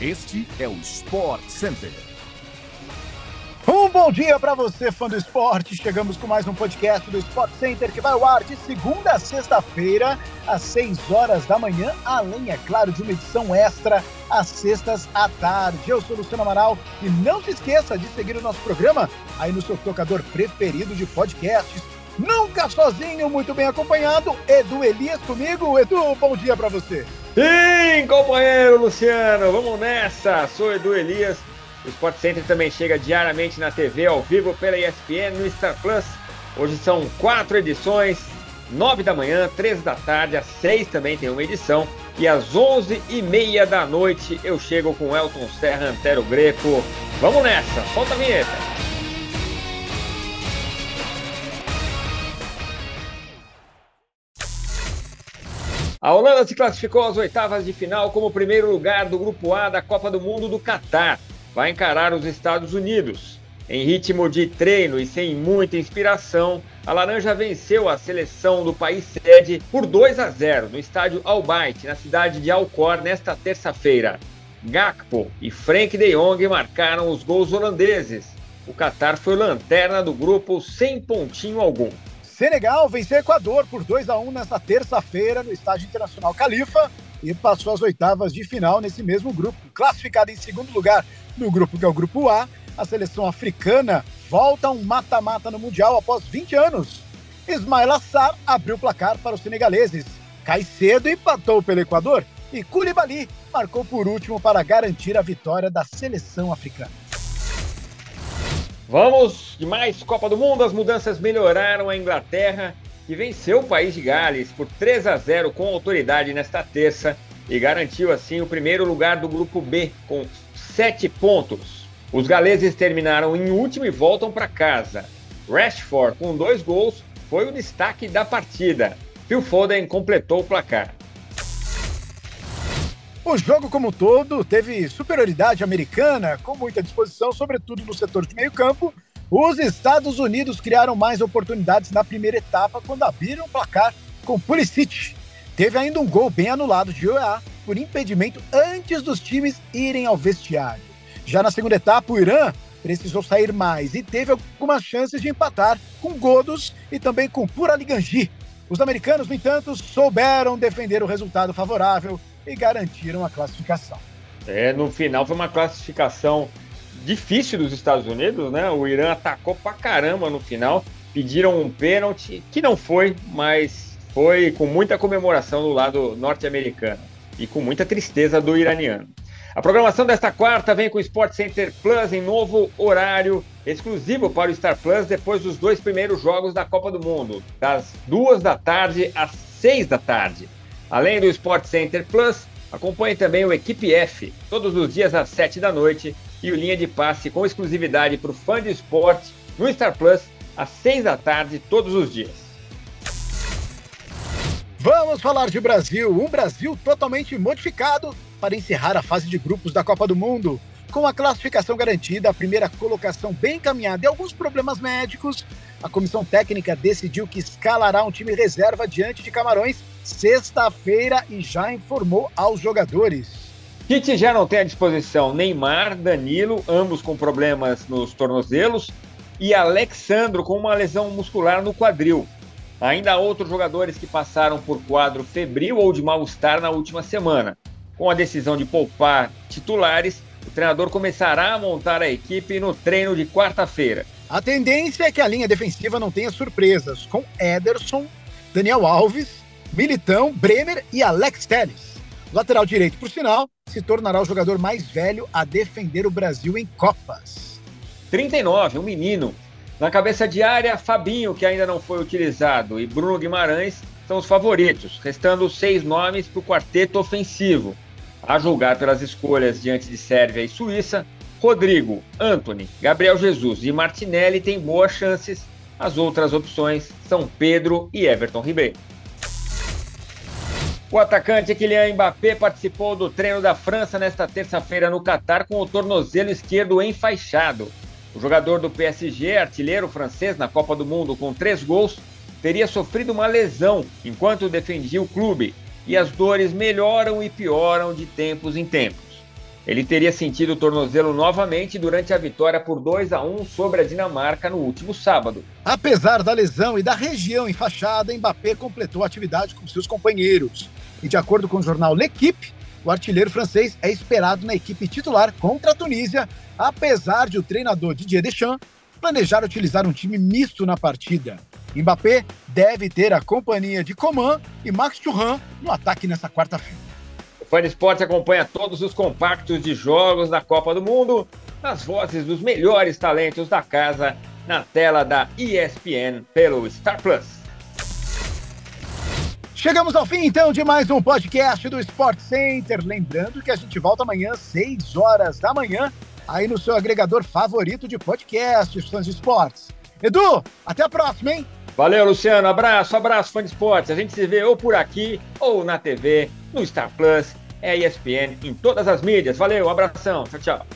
Este é o Sport Center. Um bom dia para você, fã do esporte. Chegamos com mais um podcast do Sport Center que vai ao ar de segunda a sexta-feira, às 6 horas da manhã, além, é claro, de uma edição extra às sextas à tarde. Eu sou Luciano Amaral e não se esqueça de seguir o nosso programa aí no seu tocador preferido de podcasts. Nunca sozinho, muito bem acompanhado. Edu Elias comigo. Edu, bom dia para você. Sim, companheiro Luciano, vamos nessa. Sou Edu Elias. O Sport Center também chega diariamente na TV, ao vivo, pela ESPN, no Star Plus. Hoje são quatro edições, nove da manhã, três da tarde, às seis também tem uma edição. E às onze e meia da noite eu chego com Elton Serra, Antero Greco. Vamos nessa, solta a vinheta. A Holanda se classificou às oitavas de final como primeiro lugar do Grupo A da Copa do Mundo do Catar. Vai encarar os Estados Unidos. Em ritmo de treino e sem muita inspiração, a Laranja venceu a seleção do país sede por 2 a 0 no estádio Al Bayt, na cidade de Alcor, nesta terça-feira. Gakpo e Frank de Jong marcaram os gols holandeses. O Catar foi lanterna do grupo sem pontinho algum. Senegal venceu Equador por 2 a 1 nesta terça-feira no Estádio Internacional Califa e passou às oitavas de final nesse mesmo grupo. Classificada em segundo lugar no grupo que é o Grupo A, a seleção africana volta a um mata-mata no Mundial após 20 anos. Ismail Assar abriu o placar para os senegaleses. Caicedo empatou pelo Equador e Koulibaly marcou por último para garantir a vitória da seleção africana. Vamos de mais Copa do Mundo. As mudanças melhoraram a Inglaterra, que venceu o país de Gales por 3 a 0 com autoridade nesta terça e garantiu assim o primeiro lugar do grupo B com 7 pontos. Os galeses terminaram em último e voltam para casa. Rashford, com dois gols, foi o destaque da partida. Phil Foden completou o placar. O jogo como todo teve superioridade americana, com muita disposição, sobretudo no setor de meio campo. Os Estados Unidos criaram mais oportunidades na primeira etapa quando abriram o placar com Pulisic. Teve ainda um gol bem anulado de OEA por impedimento antes dos times irem ao vestiário. Já na segunda etapa, o Irã precisou sair mais e teve algumas chances de empatar com Godos e também com Puraliganji. Os americanos, no entanto, souberam defender o resultado favorável e garantiram a classificação. É, no final foi uma classificação difícil dos Estados Unidos, né? O Irã atacou pra caramba no final, pediram um pênalti que não foi, mas foi com muita comemoração do lado norte-americano e com muita tristeza do iraniano. A programação desta quarta vem com o Sport Center Plus em novo horário exclusivo para o Star Plus depois dos dois primeiros jogos da Copa do Mundo, das duas da tarde às seis da tarde. Além do Sport Center Plus, acompanhe também o Equipe F, todos os dias às 7 da noite, e o Linha de Passe com exclusividade para o fã de esporte no Star Plus, às 6 da tarde, todos os dias. Vamos falar de Brasil, um Brasil totalmente modificado para encerrar a fase de grupos da Copa do Mundo. Com a classificação garantida, a primeira colocação bem encaminhada e alguns problemas médicos, a comissão técnica decidiu que escalará um time reserva diante de Camarões sexta-feira e já informou aos jogadores. Tite já não tem à disposição Neymar, Danilo, ambos com problemas nos tornozelos, e Alexandro com uma lesão muscular no quadril. Ainda há outros jogadores que passaram por quadro febril ou de mal-estar na última semana. Com a decisão de poupar titulares, o treinador começará a montar a equipe no treino de quarta-feira. A tendência é que a linha defensiva não tenha surpresas, com Ederson, Daniel Alves, Militão, Bremer e Alex Telles. O lateral direito, por sinal, se tornará o jogador mais velho a defender o Brasil em Copas. 39, um menino. Na cabeça de área, Fabinho, que ainda não foi utilizado, e Bruno Guimarães são os favoritos, restando seis nomes para o quarteto ofensivo. A julgar pelas escolhas diante de Sérvia e Suíça, Rodrigo, Anthony, Gabriel Jesus e Martinelli têm boas chances. As outras opções são Pedro e Everton Ribeiro. O atacante Kylian Mbappé participou do treino da França nesta terça-feira no Catar com o tornozelo esquerdo enfaixado. O jogador do PSG, artilheiro francês na Copa do Mundo com três gols, teria sofrido uma lesão enquanto defendia o clube e as dores melhoram e pioram de tempos em tempos. Ele teria sentido o tornozelo novamente durante a vitória por 2 a 1 sobre a Dinamarca no último sábado. Apesar da lesão e da região enfaixada, Mbappé completou a atividade com seus companheiros. E de acordo com o jornal L'Equipe, o artilheiro francês é esperado na equipe titular contra a Tunísia, apesar de o treinador Didier Deschamps planejar utilizar um time misto na partida. Mbappé deve ter a companhia de Coman e Max Thuram no ataque nessa quarta-feira. Fã de Esporte acompanha todos os compactos de jogos da Copa do Mundo, nas vozes dos melhores talentos da casa, na tela da ESPN pelo Star Plus. Chegamos ao fim, então, de mais um podcast do Sport Center. Lembrando que a gente volta amanhã, 6 horas da manhã, aí no seu agregador favorito de podcasts, fãs de esportes. Edu, até a próxima, hein? Valeu, Luciano. Abraço, abraço, fã de esportes. A gente se vê ou por aqui ou na TV, no Star Plus, é ESPN, em todas as mídias. Valeu, um abração. Tchau, tchau.